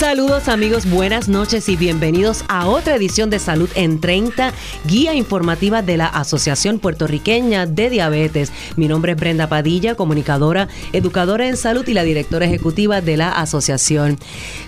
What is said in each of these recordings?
Saludos amigos, buenas noches y bienvenidos a otra edición de Salud en 30, guía informativa de la Asociación Puertorriqueña de Diabetes. Mi nombre es Brenda Padilla, comunicadora, educadora en salud y la directora ejecutiva de la asociación.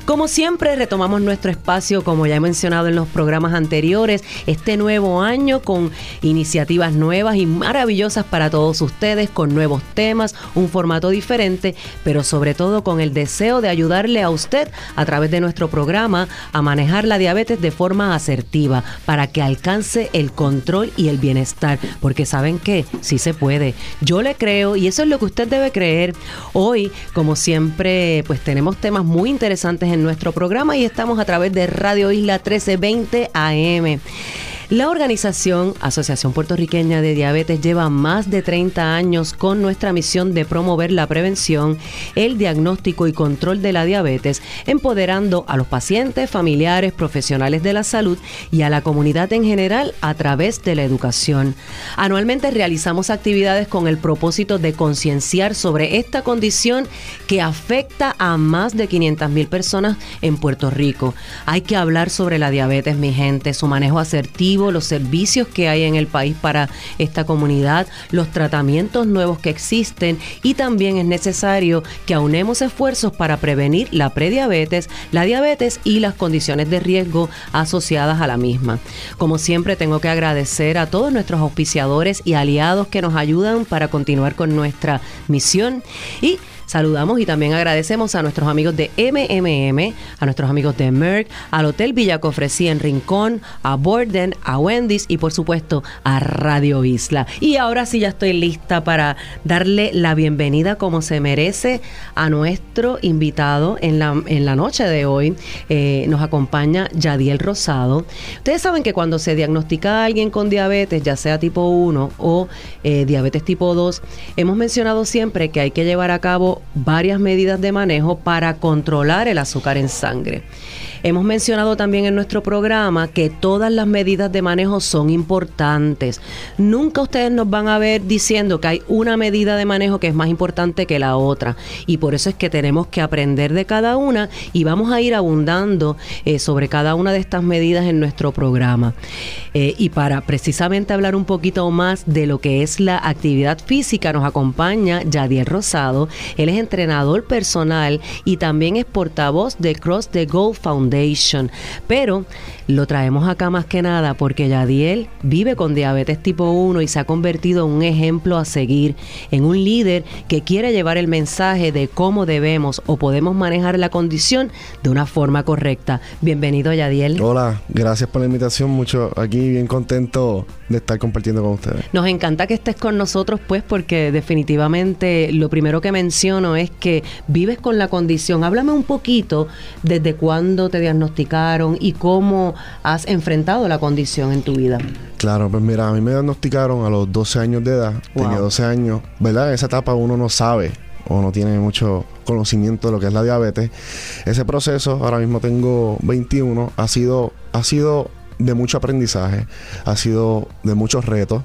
Como siempre, retomamos nuestro espacio, como ya he mencionado en los programas anteriores, este nuevo año con iniciativas nuevas y maravillosas para todos ustedes, con nuevos temas, un formato diferente, pero sobre todo con el deseo de ayudarle a usted a través de nuestro programa a manejar la diabetes de forma asertiva para que alcance el control y el bienestar. Porque saben que sí se puede. Yo le creo y eso es lo que usted debe creer. Hoy, como siempre, pues tenemos temas muy interesantes en nuestro programa y estamos a través de Radio Isla 1320 AM. La organización Asociación Puertorriqueña de Diabetes lleva más de 30 años con nuestra misión de promover la prevención, el diagnóstico y control de la diabetes, empoderando a los pacientes, familiares, profesionales de la salud y a la comunidad en general a través de la educación. Anualmente realizamos actividades con el propósito de concienciar sobre esta condición que afecta a más de 500 mil personas en Puerto Rico. Hay que hablar sobre la diabetes, mi gente, su manejo asertivo, los servicios que hay en el país para esta comunidad, los tratamientos nuevos que existen y también es necesario que aunemos esfuerzos para prevenir la prediabetes, la diabetes y las condiciones de riesgo asociadas a la misma. Como siempre tengo que agradecer a todos nuestros auspiciadores y aliados que nos ayudan para continuar con nuestra misión y Saludamos y también agradecemos a nuestros amigos de MMM, a nuestros amigos de Merck, al Hotel Villacofresí en Rincón, a Borden, a Wendy's y por supuesto a Radio Isla. Y ahora sí ya estoy lista para darle la bienvenida como se merece a nuestro invitado en la, en la noche de hoy. Eh, nos acompaña Yadiel Rosado. Ustedes saben que cuando se diagnostica a alguien con diabetes, ya sea tipo 1 o eh, diabetes tipo 2, hemos mencionado siempre que hay que llevar a cabo varias medidas de manejo para controlar el azúcar en sangre. Hemos mencionado también en nuestro programa que todas las medidas de manejo son importantes. Nunca ustedes nos van a ver diciendo que hay una medida de manejo que es más importante que la otra. Y por eso es que tenemos que aprender de cada una y vamos a ir abundando eh, sobre cada una de estas medidas en nuestro programa. Eh, y para precisamente hablar un poquito más de lo que es la actividad física, nos acompaña Yadier Rosado. Él es entrenador personal y también es portavoz de Cross the Gold Foundation pero lo traemos acá más que nada porque Yadiel vive con diabetes tipo 1 y se ha convertido en un ejemplo a seguir, en un líder que quiere llevar el mensaje de cómo debemos o podemos manejar la condición de una forma correcta. Bienvenido Yadiel. Hola, gracias por la invitación, mucho aquí bien contento de estar compartiendo con ustedes. Nos encanta que estés con nosotros pues porque definitivamente lo primero que menciono es que vives con la condición. Háblame un poquito desde cuándo te diagnosticaron y cómo has enfrentado la condición en tu vida. Claro, pues mira, a mí me diagnosticaron a los 12 años de edad. Tenía 12 años, ¿verdad? En esa etapa uno no sabe o no tiene mucho conocimiento de lo que es la diabetes. Ese proceso, ahora mismo tengo 21, ha sido, ha sido de mucho aprendizaje, ha sido de muchos retos,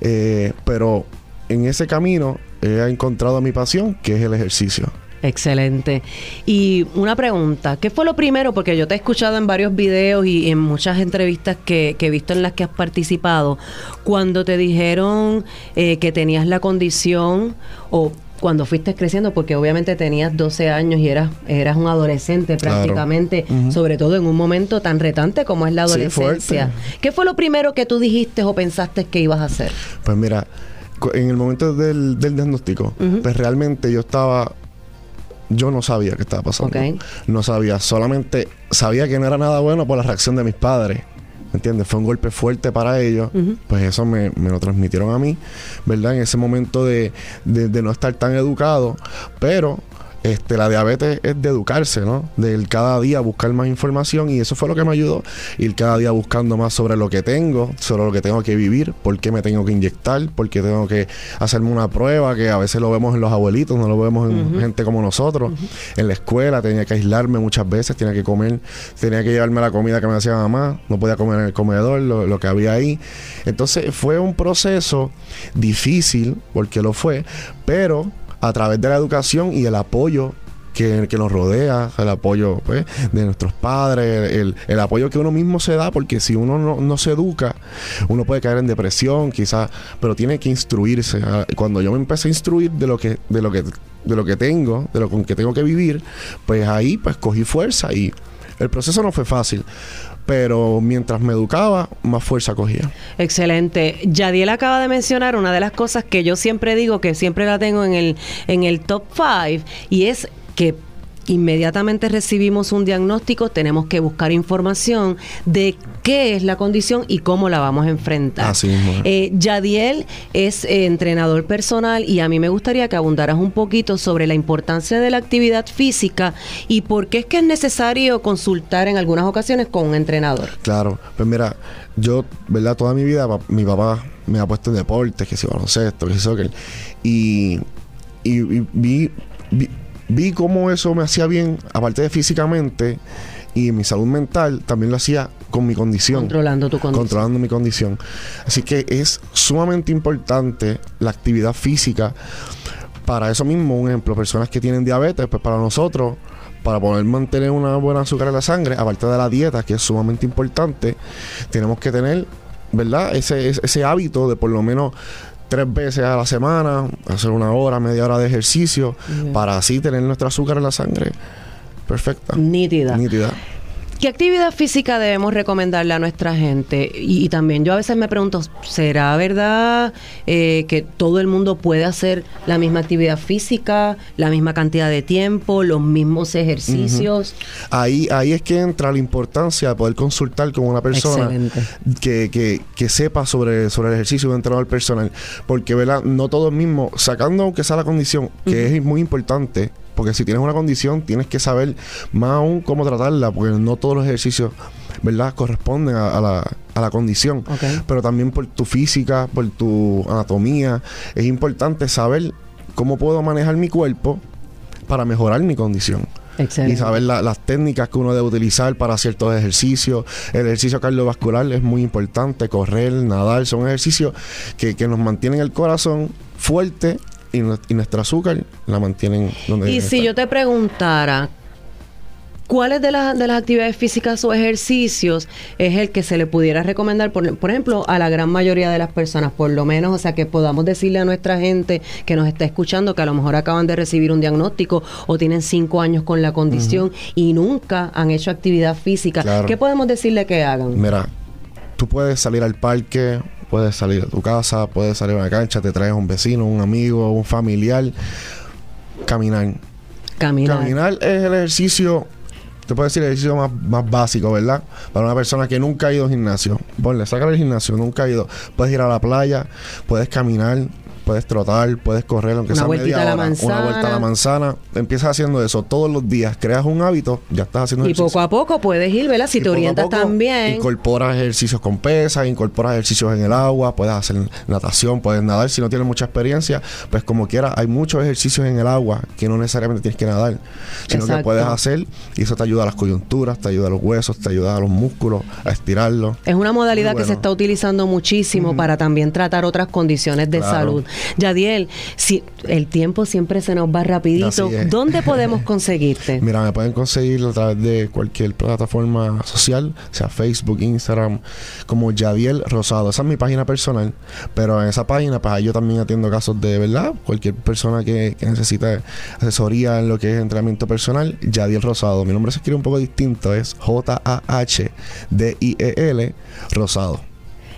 eh, pero en ese camino he encontrado mi pasión, que es el ejercicio. Excelente. Y una pregunta, ¿qué fue lo primero? Porque yo te he escuchado en varios videos y en muchas entrevistas que, he visto en las que has participado, cuando te dijeron eh, que tenías la condición o cuando fuiste creciendo, porque obviamente tenías 12 años y eras, eras un adolescente prácticamente, sobre todo en un momento tan retante como es la adolescencia. ¿Qué fue lo primero que tú dijiste o pensaste que ibas a hacer? Pues mira, en el momento del, diagnóstico, pues realmente yo estaba yo no sabía qué estaba pasando. No sabía, solamente sabía que no era nada bueno por la reacción de mis padres. ¿Me entiendes? Fue un golpe fuerte para ellos. Pues eso me, lo transmitieron a mí, ¿verdad? En ese momento de, no estar tan educado. Pero este, la diabetes es de educarse, ¿no? De cada día buscar más información y eso fue lo que me ayudó, ir cada día buscando más sobre lo que tengo, sobre lo que tengo que vivir, por qué me tengo que inyectar, por qué tengo que hacerme una prueba, que a veces lo vemos en los abuelitos, no lo vemos en gente como nosotros. En la escuela tenía que aislarme muchas veces, tenía que comer, tenía que llevarme la comida que me hacía mamá, no podía comer en el comedor, lo, lo que había ahí. Entonces fue un proceso difícil, porque lo fue, pero a través de la educación y el apoyo que, nos rodea, el apoyo pues, de nuestros padres, el, apoyo que uno mismo se da, porque si uno no, se educa, uno puede caer en depresión, quizás, pero tiene que instruirse. Ah, cuando yo me empecé a instruir de lo que, de lo que, de lo que tengo, de lo con que tengo que vivir, pues ahí pues cogí fuerza y el proceso no fue fácil pero mientras me educaba, más fuerza cogía. Excelente. Yadiel acaba de mencionar una de las cosas que yo siempre digo, que siempre la tengo en el, en el top five, y es que inmediatamente recibimos un diagnóstico, tenemos que buscar información de qué es la condición y cómo la vamos a enfrentar. Así mismo. Eh, Yadiel es eh, entrenador personal y a mí me gustaría que abundaras un poquito sobre la importancia de la actividad física y por qué es que es necesario consultar en algunas ocasiones con un entrenador. Claro, pues mira, yo, ¿verdad? Toda mi vida mi papá me ha puesto en deportes, que si baloncesto, que si soccer, y, y, y vi vi cómo eso me hacía bien, aparte de físicamente, y mi salud mental también lo hacía con mi condición. Controlando tu condición. Controlando mi condición. Así que es sumamente importante la actividad física. Para eso mismo, un ejemplo, personas que tienen diabetes, pues para nosotros, para poder mantener una buena azúcar en la sangre, aparte de la dieta, que es sumamente importante, tenemos que tener, ¿verdad? Ese, ese hábito de por lo menos tres veces a la semana, hacer una hora, media hora de ejercicio, para así tener nuestro azúcar en la sangre perfecta. Nítida. Nítida. ¿Qué actividad física debemos recomendarle a nuestra gente? Y, también yo a veces me pregunto, ¿será verdad eh, que todo el mundo puede hacer la misma actividad física, la misma cantidad de tiempo, los mismos ejercicios? ahí, ahí es que entra la importancia de poder consultar con una persona que, que, que, sepa sobre, sobre el ejercicio de entrenador personal. Porque, ¿verdad? No todo el mismo, sacando aunque sea la condición, que es muy importante, porque si tienes una condición, tienes que saber más aún cómo tratarla, porque no todos los ejercicios, ¿verdad?, corresponden a, la, a la, condición. Pero también por tu física, por tu anatomía, es importante saber cómo puedo manejar mi cuerpo para mejorar mi condición. Y saber las técnicas que uno debe utilizar para ciertos ejercicios. El ejercicio cardiovascular es muy importante, correr, nadar, son ejercicios que, que nos mantienen el corazón fuerte y, nuestra azúcar la mantienen donde Y si yo te preguntara, ¿cuáles de, las de las actividades físicas o ejercicios es el que se le pudiera recomendar, por, por, ejemplo, a la gran mayoría de las personas, por lo menos, o sea, que podamos decirle a nuestra gente que nos está escuchando que a lo mejor acaban de recibir un diagnóstico o tienen cinco años con la condición y nunca han hecho actividad física? ¿Qué podemos decirle que hagan? Mira, tú puedes salir al parque puedes salir de tu casa, puedes salir a una cancha, te traes un vecino, un amigo, un familiar. Caminar. Caminar. Caminar es el ejercicio, te puedo decir el ejercicio más, más básico, ¿verdad? Para una persona que nunca ha ido al gimnasio. Ponle, saca el gimnasio, nunca ha ido. Puedes ir a la playa, puedes caminar, puedes trotar, puedes correr, aunque sea media hora, una vuelta a la manzana. Empiezas haciendo eso todos los días, creas un hábito, ya estás haciendo ejercicio. Y poco a poco puedes ir, ¿verdad? Si te orientas también. Incorporas ejercicios con pesas, incorporas ejercicios en el agua, puedes hacer natación, puedes nadar. Si no tienes mucha experiencia, pues como quieras, hay muchos ejercicios en el agua que no necesariamente tienes que nadar, sino que puedes hacer y eso te ayuda a las coyunturas, te ayuda a los huesos, te ayuda a los músculos, a estirarlos. Es una modalidad que se está utilizando muchísimo para también tratar otras condiciones de salud. Yadiel, si el tiempo siempre se nos va rapidito, ¿dónde podemos conseguirte? Mira, me pueden conseguir a través de cualquier plataforma social, sea Facebook, Instagram, como Yadiel Rosado. Esa es mi página personal, pero en esa página, pues yo también atiendo casos de verdad, cualquier persona que, que necesite asesoría en lo que es entrenamiento personal, Yadiel Rosado. Mi nombre se escribe un poco distinto, es J-A-H-D-I-E-L Rosado.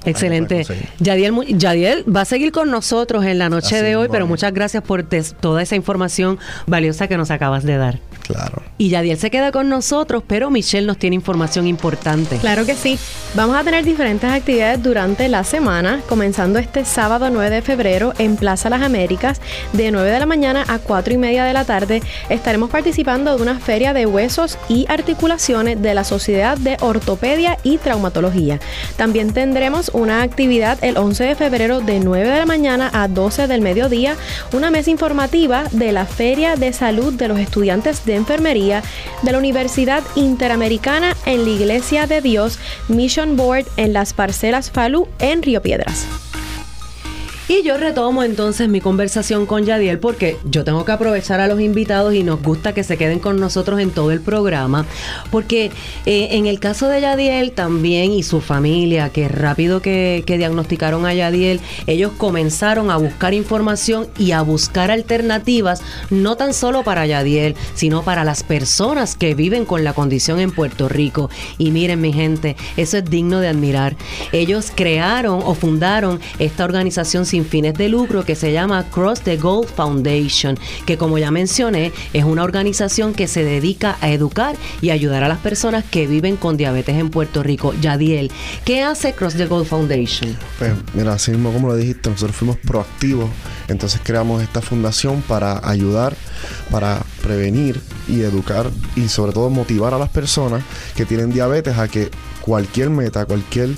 Excelente. Yadiel, Yadiel va a seguir con nosotros en la noche de hoy, pero muchas gracias por toda esa información valiosa que nos acabas de dar. Claro. Y Yadiel se queda con nosotros, pero Michelle nos tiene información importante. Claro que sí. Vamos a tener diferentes actividades durante la semana, comenzando este sábado 9 de febrero en Plaza Las Américas, de 9 de la mañana a 4 y media de la tarde. Estaremos participando de una feria de huesos y articulaciones de la Sociedad de Ortopedia y Traumatología. También tendremos una actividad el 11 de febrero de 9 de la mañana a 12 del mediodía, una mesa informativa de la Feria de Salud de los Estudiantes de Enfermería de la Universidad Interamericana en la Iglesia de Dios Mission Board en las parcelas Falú en Río Piedras. Y yo retomo entonces mi conversación con Yadiel porque yo tengo que aprovechar a los invitados y nos gusta que se queden con nosotros en todo el programa. Porque eh, en el caso de Yadiel también y su familia, que rápido que, que diagnosticaron a Yadiel, ellos comenzaron a buscar información y a buscar alternativas, no tan solo para Yadiel, sino para las personas que viven con la condición en Puerto Rico. Y miren mi gente, eso es digno de admirar. Ellos crearon o fundaron esta organización sin fines de lucro que se llama Cross the Gold Foundation, que como ya mencioné, es una organización que se dedica a educar y ayudar a las personas que viven con diabetes en Puerto Rico. Yadiel, ¿qué hace Cross the Gold Foundation? Pues mira, así mismo como lo dijiste, nosotros fuimos proactivos, entonces creamos esta fundación para ayudar, para prevenir y educar y sobre todo motivar a las personas que tienen diabetes a que cualquier meta, cualquier,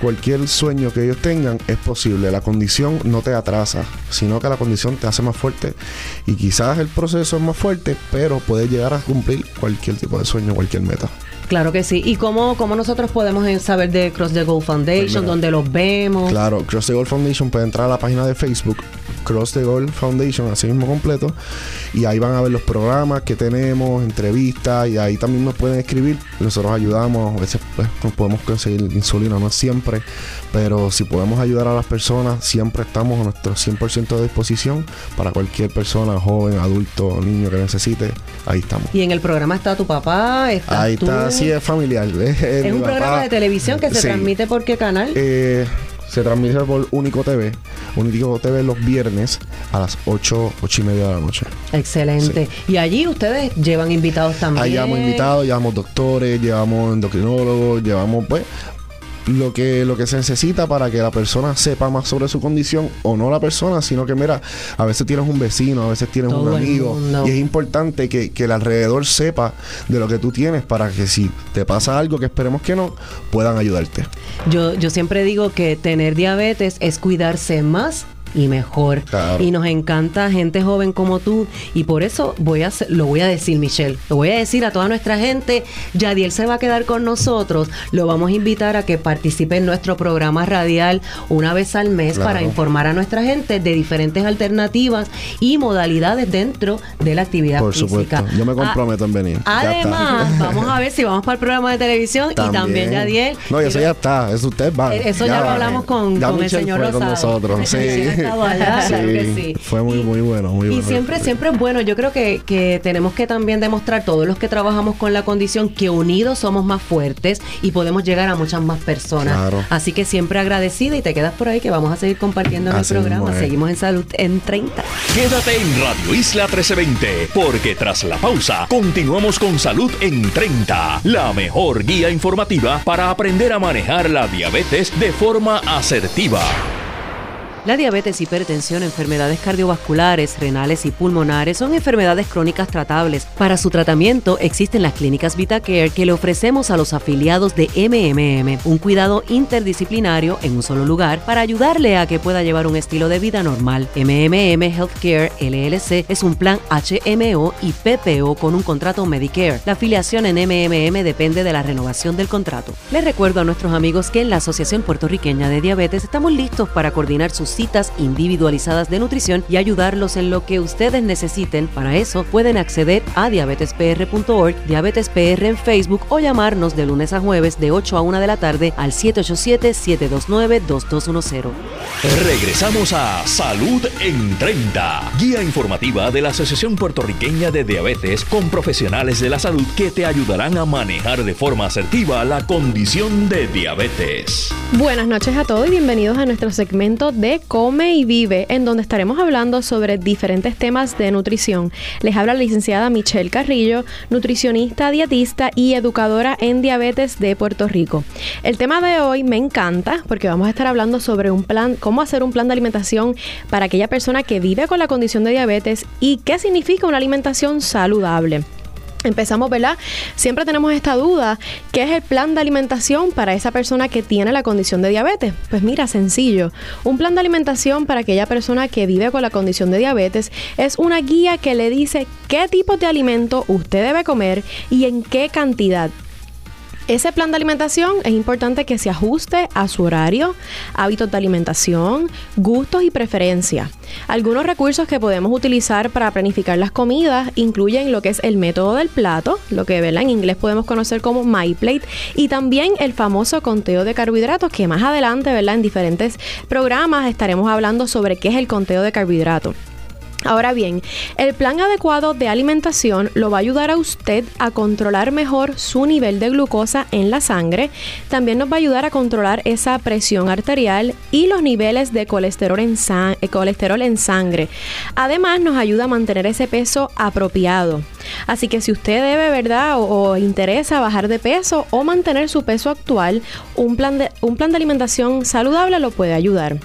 cualquier sueño que ellos tengan es posible. La condición no te atrasa, sino que la condición te hace más fuerte y quizás el proceso es más fuerte, pero puedes llegar a cumplir cualquier tipo de sueño, cualquier meta. Claro que sí. ¿Y cómo, cómo nosotros podemos eh, saber de Cross the Gold Foundation? Pues ¿Dónde los vemos? Claro, Cross the Gold Foundation puede entrar a la página de Facebook, Cross the Gold Foundation, así mismo completo, y ahí van a ver los programas que tenemos, entrevistas, y ahí también nos pueden escribir. Nosotros ayudamos, a veces pues, nos podemos conseguir insulina, no siempre, pero si podemos ayudar a las personas, siempre estamos a nuestro 100% de disposición para cualquier persona, joven, adulto, niño que necesite, ahí estamos. Y en el programa está tu papá, está Ahí tú. está, sí, es familiar. Es, Es un programa de televisión que se Sí. transmite por qué canal? Eh, se transmite por Único TV. Único TV los viernes a las 8, 8 y media de la noche. Excelente. Y allí ustedes llevan invitados también. Ahí llevamos invitados, llevamos doctores, llevamos endocrinólogos, llevamos pues lo que, lo que se necesita para que la persona sepa más sobre su condición o no la persona, sino que mira, a veces tienes un vecino, a veces tienes Todo un amigo y es importante que, que el alrededor sepa de lo que tú tienes para que si te pasa algo, que esperemos que no, puedan ayudarte. Yo, yo siempre digo que tener diabetes es cuidarse más y mejor. Claro. Y nos encanta gente joven como tú. Y por eso voy a lo voy a decir, Michelle. Lo voy a decir a toda nuestra gente. Yadiel se va a quedar con nosotros. Lo vamos a invitar a que participe en nuestro programa radial una vez al mes Claro. para informar a nuestra gente de diferentes alternativas y modalidades dentro de la actividad Por física. supuesto. Yo me comprometo en venir. Además, vamos a ver si vamos para el programa de televisión y también Yadiel. No, y eso ya está. Eso ustedes van. Eh, Eso ya, lo hablamos con, el señor con Rosado. nosotros. Sí. Sí, claro que sí. Fue muy, Y- muy bueno, muy Y bueno. siempre, siempre es bueno. Yo creo que, que tenemos que también demostrar, todos los que trabajamos con la condición, que unidos somos más fuertes y podemos llegar a muchas más personas. Claro. Así que siempre agradecida y te quedas por ahí que vamos a seguir compartiendo Así el programa. Seguimos en Salud en 30. Quédate en Radio Isla 1320, porque tras la pausa continuamos con Salud en 30, la mejor guía informativa para aprender a manejar la diabetes de forma asertiva. La diabetes, hipertensión, enfermedades cardiovasculares, renales y pulmonares son enfermedades crónicas tratables. Para su tratamiento existen las clínicas VitaCare que le ofrecemos a los afiliados de MMM, un cuidado interdisciplinario en un solo lugar para ayudarle a que pueda llevar un estilo de vida normal. MMM Healthcare LLC es un plan HMO y PPO con un contrato Medicare. La afiliación en MMM depende de la renovación del contrato. Les recuerdo a nuestros amigos que en la Asociación Puertorriqueña de Diabetes estamos listos para coordinar sus citas individualizadas de nutrición y ayudarlos en lo que ustedes necesiten. Para eso pueden acceder a diabetespr.org, diabetespr en Facebook o llamarnos de lunes a jueves de 8 a 1 de la tarde al 787-729-2210. Regresamos a Salud en 30, guía informativa de la Asociación Puertorriqueña de Diabetes con profesionales de la salud que te ayudarán a manejar de forma asertiva la condición de diabetes. Buenas noches a todos y bienvenidos a nuestro segmento de Come y Vive, en donde estaremos hablando sobre diferentes temas de nutrición. Les habla la licenciada Michelle Carrillo, nutricionista, dietista y educadora en diabetes de Puerto Rico. El tema de hoy me encanta porque vamos a estar hablando sobre un plan, cómo hacer un plan de alimentación para aquella persona que vive con la condición de diabetes y qué significa una alimentación saludable. Empezamos, ¿verdad? Siempre tenemos esta duda, ¿qué es el plan de alimentación para esa persona que tiene la condición de diabetes? Pues mira, sencillo. Un plan de alimentación para aquella persona que vive con la condición de diabetes es una guía que le dice qué tipo de alimento usted debe comer y en qué cantidad. Ese plan de alimentación es importante que se ajuste a su horario, hábitos de alimentación, gustos y preferencias. Algunos recursos que podemos utilizar para planificar las comidas incluyen lo que es el método del plato, lo que en inglés podemos conocer como MyPlate, y también el famoso conteo de carbohidratos, que más adelante ¿verdad? en diferentes programas estaremos hablando sobre qué es el conteo de carbohidratos. Ahora bien, el plan adecuado de alimentación lo va a ayudar a usted a controlar mejor su nivel de glucosa en la sangre. También nos va a ayudar a controlar esa presión arterial y los niveles de colesterol en, eh, sangre. Además, nos ayuda a mantener ese peso apropiado. Así que si usted debe, ¿verdad? O, interesa bajar de peso o mantener su peso actual, un plan de, un plan de alimentación saludable lo puede ayudar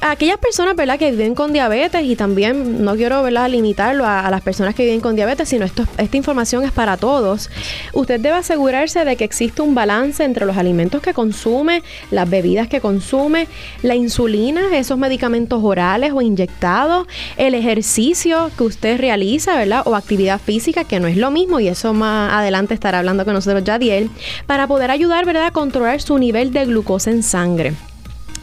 aquellas personas, ¿verdad?, que viven con diabetes y también no quiero, ¿verdad?, limitarlo a, las personas que viven con diabetes, sino esto, esta información es para todos. Usted debe asegurarse de que existe un balance entre los alimentos que consume, las bebidas que consume, la insulina, esos medicamentos orales o inyectados, el ejercicio que usted realiza, ¿verdad?, o actividad física, que no es lo mismo y eso más adelante estará hablando con nosotros Yadiel, para poder ayudar, ¿verdad?, a controlar su nivel de glucosa en sangre.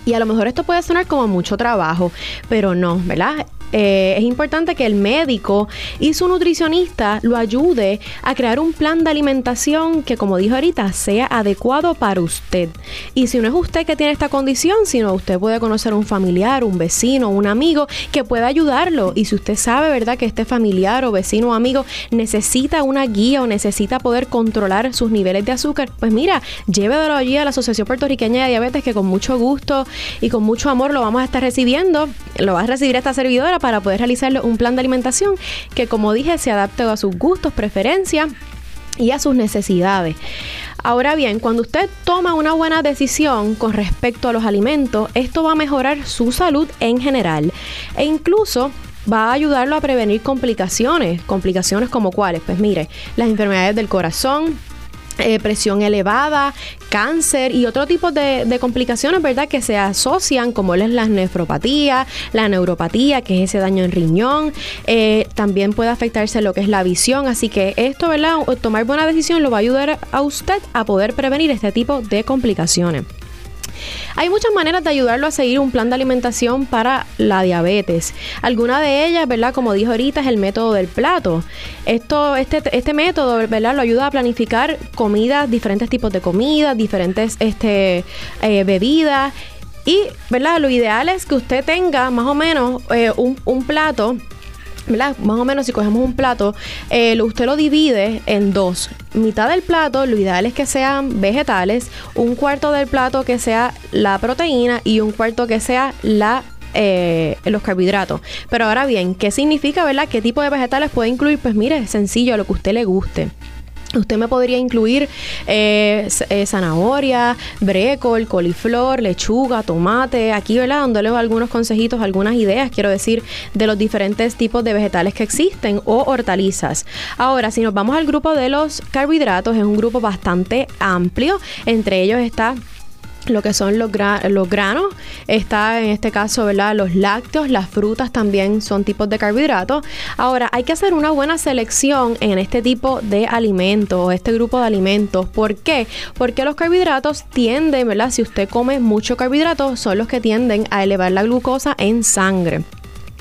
Y a lo mejor esto puede sonar como mucho trabajo, pero no, ¿verdad? Eh, es importante que el médico y su nutricionista lo ayude a crear un plan de alimentación que, como dijo ahorita, sea adecuado para usted. Y si no es usted que tiene esta condición, sino usted puede conocer un familiar, un vecino, un amigo que pueda ayudarlo. Y si usted sabe, ¿verdad?, que este familiar o vecino o amigo necesita una guía o necesita poder controlar sus niveles de azúcar, pues mira, llévelo allí a la Asociación Puertorriqueña de Diabetes que con mucho gusto y con mucho amor lo vamos a estar recibiendo. Lo va a recibir esta servidora para poder realizarle un plan de alimentación que, como dije, se adapte a sus gustos, preferencias y a sus necesidades. Ahora bien, cuando usted toma una buena decisión con respecto a los alimentos, esto va a mejorar su salud en general e incluso va a ayudarlo a prevenir complicaciones. Complicaciones como cuáles? Pues mire, las enfermedades del corazón, eh, presión elevada, cáncer y otro tipo de, complicaciones, ¿verdad? Que se asocian, como es la nefropatía, la neuropatía, que es ese daño en riñón. Eh, también puede afectarse lo que es la visión. Así que esto, ¿verdad? Tomar buena decisión lo va a ayudar a usted a poder prevenir este tipo de complicaciones. Hay muchas maneras de ayudarlo a seguir un plan de alimentación para la diabetes. Alguna de ellas, ¿verdad? Como dijo ahorita, es el método del plato. Esto, este, este método, ¿verdad? Lo ayuda a planificar comidas, diferentes tipos de comidas, diferentes este, eh, bebidas. Y, ¿verdad? Lo ideal es que usted tenga más o menos eh, un, un plato ¿verdad? Más o menos si cogemos un plato, eh, usted lo divide en dos. Mitad del plato, lo ideal es que sean vegetales, un cuarto del plato que sea la proteína y un cuarto que sea la eh, los carbohidratos. Pero ahora bien, ¿qué significa, verdad? ¿Qué tipo de vegetales puede incluir? Pues mire, sencillo, a lo que a usted le guste. Usted me podría incluir eh, eh, zanahoria, brécol, coliflor, lechuga, tomate. Aquí, ¿verdad? Dándole algunos consejitos, algunas ideas, quiero decir, de los diferentes tipos de vegetales que existen o hortalizas. Ahora, si nos vamos al grupo de los carbohidratos, es un grupo bastante amplio. Entre ellos está lo que son los, granos, está en este caso, ¿verdad? Los lácteos, las frutas también son tipos de carbohidratos. Ahora, hay que hacer una buena selección en este tipo de alimentos este grupo de alimentos. ¿Por qué? Porque los carbohidratos tienden, ¿verdad? Si usted come mucho carbohidrato, son los que tienden a elevar la glucosa en sangre.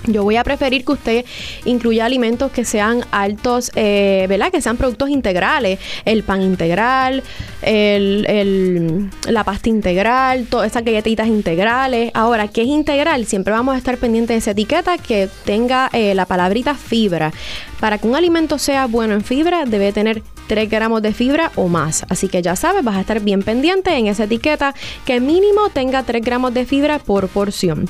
Yo voy a preferir que usted incluya alimentos que sean altos, eh, ¿verdad? Que sean productos integrales. El pan integral, la pasta integral, todas esas galletitas integrales. Ahora, ¿qué es integral? Siempre vamos a estar pendientes de esa etiqueta que tenga eh, la palabrita fibra. Para que un alimento sea bueno en fibra, debe tener 3 gramos de fibra o más. Así que ya sabes, vas a estar bien pendiente en esa etiqueta que mínimo tenga 3 gramos de fibra por porción.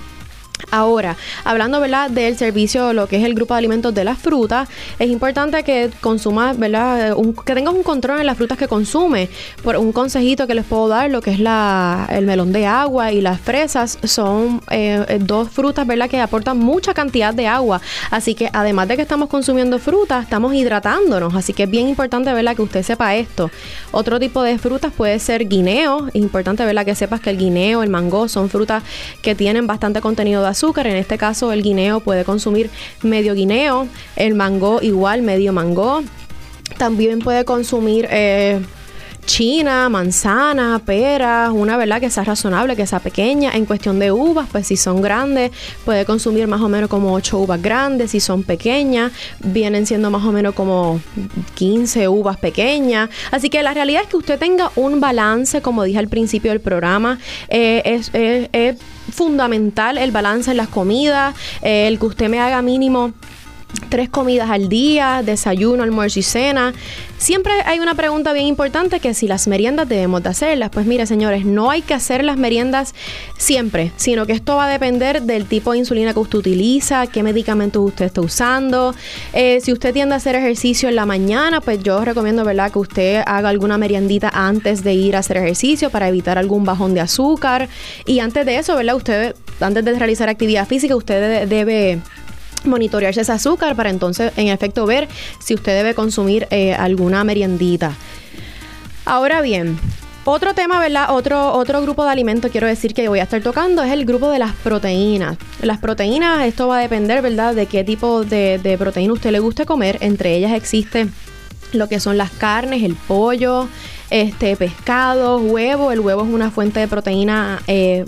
Ahora, hablando ¿verdad? del servicio, lo que es el grupo de alimentos de las frutas, es importante que consumas, ¿verdad? que tengas un control en las frutas que consume. Por un consejito que les puedo dar, lo que es la, el melón de agua y las fresas, son eh, eh, dos frutas ¿verdad? que aportan mucha cantidad de agua. Así que además de que estamos consumiendo frutas, estamos hidratándonos. Así que es bien importante ¿verdad? que usted sepa esto. Otro tipo de frutas puede ser guineo. Es importante ¿verdad? que sepas que el guineo, el mango son frutas que tienen bastante contenido azúcar. En este caso, el guineo puede consumir medio guineo, el mango igual, medio mango. También puede consumir eh, china, manzana, pera, una verdad que sea razonable, que sea pequeña. En cuestión de uvas, pues si son grandes, puede consumir más o menos como 8 uvas grandes. Si son pequeñas, vienen siendo más o menos como 15 uvas pequeñas. Así que la realidad es que usted tenga un balance, como dije al principio del programa, eh, es, es fundamental el balance en las comidas, eh, el que usted me haga mínimo tres comidas al día, desayuno, almuerzo y cena. Siempre hay una pregunta bien importante que si las meriendas debemos de hacerlas. Pues mire, señores, no hay que hacer las meriendas siempre, sino que esto va a depender del tipo de insulina que usted utiliza, qué medicamentos usted está usando. Eh, si usted tiende a hacer ejercicio en la mañana, pues yo recomiendo, ¿verdad?, que usted haga alguna meriendita antes de ir a hacer ejercicio para evitar algún bajón de azúcar. Y antes de eso, ¿verdad?, usted, antes de realizar actividad física, usted debe monitorearse ese azúcar para entonces en efecto ver si usted debe consumir eh, alguna meriendita. Ahora bien, otro tema, ¿verdad? Otro, otro grupo de alimentos quiero decir que voy a estar tocando es el grupo de las proteínas. Las proteínas, esto va a depender, ¿verdad?, de qué tipo de, de proteína usted le guste comer. Entre ellas existe lo que son las carnes, el pollo, este pescado, huevo. El huevo es una fuente de proteína eh,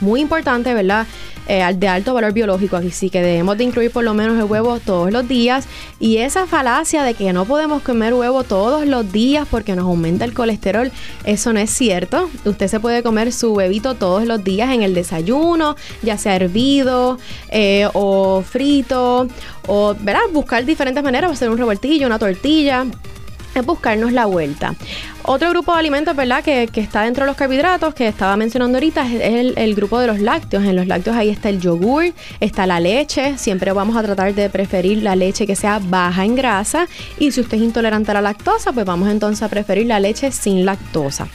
muy importante, ¿verdad? Eh, de alto valor biológico, así que debemos de incluir por lo menos el huevo todos los días y esa falacia de que no podemos comer huevo todos los días porque nos aumenta el colesterol, eso no es cierto. Usted se puede comer su huevito todos los días en el desayuno, ya sea hervido eh, o frito o ¿verdad? buscar diferentes maneras, hacer un revoltillo, una tortilla buscarnos la vuelta. Otro grupo de alimentos, ¿verdad? Que, está dentro de los carbohidratos, que estaba mencionando ahorita, es el, grupo de los lácteos. En los lácteos ahí está el yogur, está la leche. Siempre vamos a tratar de preferir la leche que sea baja en grasa. Y si usted es intolerante a la lactosa, pues vamos entonces a preferir la leche sin lactosa.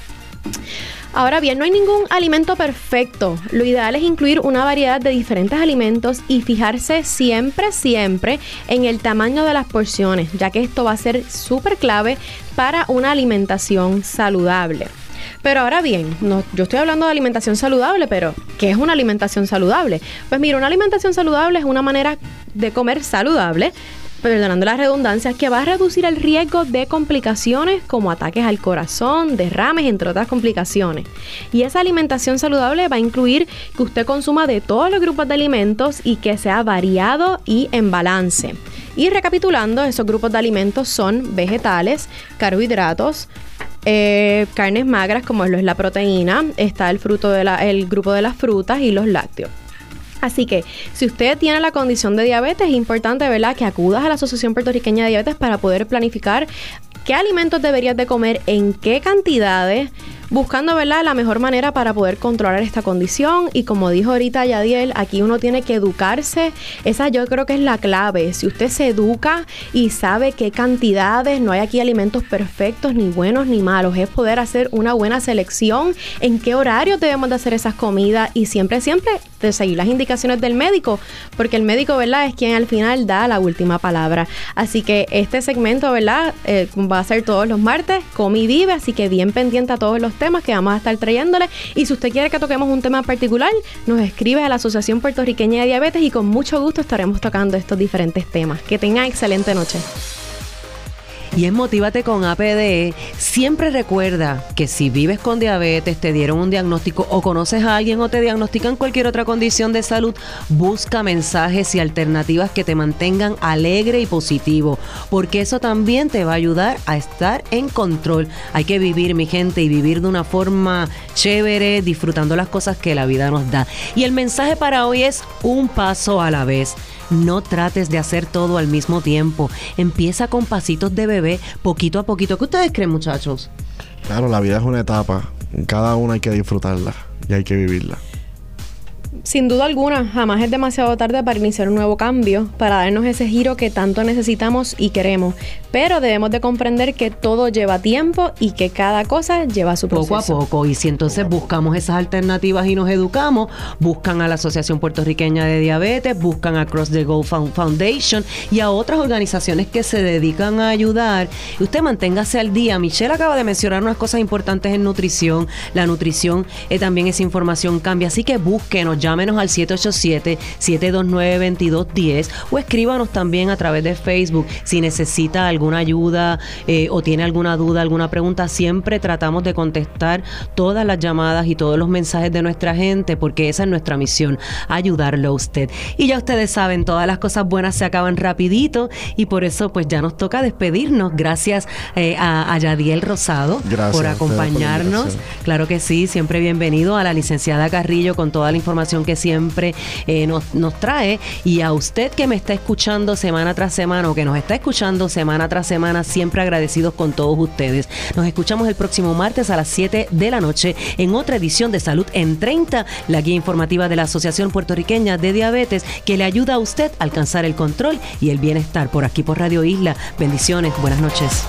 Ahora bien, no hay ningún alimento perfecto. Lo ideal es incluir una variedad de diferentes alimentos y fijarse siempre, siempre en el tamaño de las porciones, ya que esto va a ser súper clave para una alimentación saludable. Pero ahora bien, yo estoy hablando de alimentación saludable, pero ¿qué es una alimentación saludable? Pues mira, una alimentación saludable es una manera de comer saludable perdonando la redundancia, que va a reducir el riesgo de complicaciones como ataques al corazón, derrames, entre otras complicaciones. Y esa alimentación saludable va a incluir que usted consuma de todos los grupos de alimentos y que sea variado y en balance. Y recapitulando, esos grupos de alimentos son vegetales, carbohidratos, eh, carnes magras como es la proteína, está el fruto de el grupo de las frutas y los lácteos. Así que si usted tiene la condición de diabetes, es importante, ¿verdad?, que acudas a la Asociación Puertorriqueña de Diabetes para poder planificar qué alimentos deberías de comer, en qué cantidades, buscando ¿verdad? la mejor manera para poder controlar esta condición. Y como dijo ahorita Yadiel, aquí uno tiene que educarse. Esa yo creo que es la clave. Si usted se educa y sabe qué cantidades, no hay aquí alimentos perfectos, ni buenos ni malos. Es poder hacer una buena selección en qué horario debemos de hacer esas comidas y siempre, siempre de seguir las indicaciones del médico, porque el médico, ¿verdad? Es quien al final da la última palabra. Así que este segmento, ¿verdad? Eh, va a ser todos los martes, come y vive, así que bien pendiente a todos los temas que vamos a estar trayéndole. Y si usted quiere que toquemos un tema particular, nos escribe a la Asociación Puertorriqueña de Diabetes y con mucho gusto estaremos tocando estos diferentes temas. Que tenga excelente noche y es Motívate con APD. Siempre recuerda que si vives con diabetes, te dieron un diagnóstico o conoces a alguien o te diagnostican cualquier otra condición de salud, busca mensajes y alternativas que te mantengan alegre y positivo, porque eso también te va a ayudar a estar en control. Hay que vivir, mi gente, y vivir de una forma chévere, disfrutando las cosas que la vida nos da. Y el mensaje para hoy es un paso a la vez. No trates de hacer todo al mismo tiempo. Empieza con pasitos de bebé, poquito a poquito. ¿Qué ustedes creen, muchachos? Claro, la vida es una etapa. Cada una hay que disfrutarla y hay que vivirla. Sin duda alguna, jamás es demasiado tarde para iniciar un nuevo cambio, para darnos ese giro que tanto necesitamos y queremos. Pero debemos de comprender que todo lleva tiempo y que cada cosa lleva su proceso. Poco a poco. Y si entonces buscamos esas alternativas y nos educamos, buscan a la Asociación Puertorriqueña de Diabetes, buscan a Cross the Gold Foundation y a otras organizaciones que se dedican a ayudar. Y usted manténgase al día. Michelle acaba de mencionar unas cosas importantes en nutrición. La nutrición eh, también esa información cambia. Así que búsquenos, llámenos al 787-729-2210 o escríbanos también a través de Facebook si necesita alguna ayuda eh, o tiene alguna duda, alguna pregunta. Siempre tratamos de contestar todas las llamadas y todos los mensajes de nuestra gente porque esa es nuestra misión, ayudarlo a usted. Y ya ustedes saben, todas las cosas buenas se acaban rapidito y por eso pues ya nos toca despedirnos. Gracias eh, a, Yadiel Rosado por acompañarnos. claro que sí, siempre bienvenido a la licenciada Carrillo con toda la que siempre eh, nos, nos trae y a usted que me está escuchando semana tras semana o que nos está escuchando semana tras semana, siempre agradecidos con todos ustedes. Nos escuchamos el próximo martes a las 7 de la noche en otra edición de Salud en 30, la guía informativa de la Asociación Puertorriqueña de Diabetes que le ayuda a usted a alcanzar el control y el bienestar por aquí por Radio Isla. Bendiciones, buenas noches.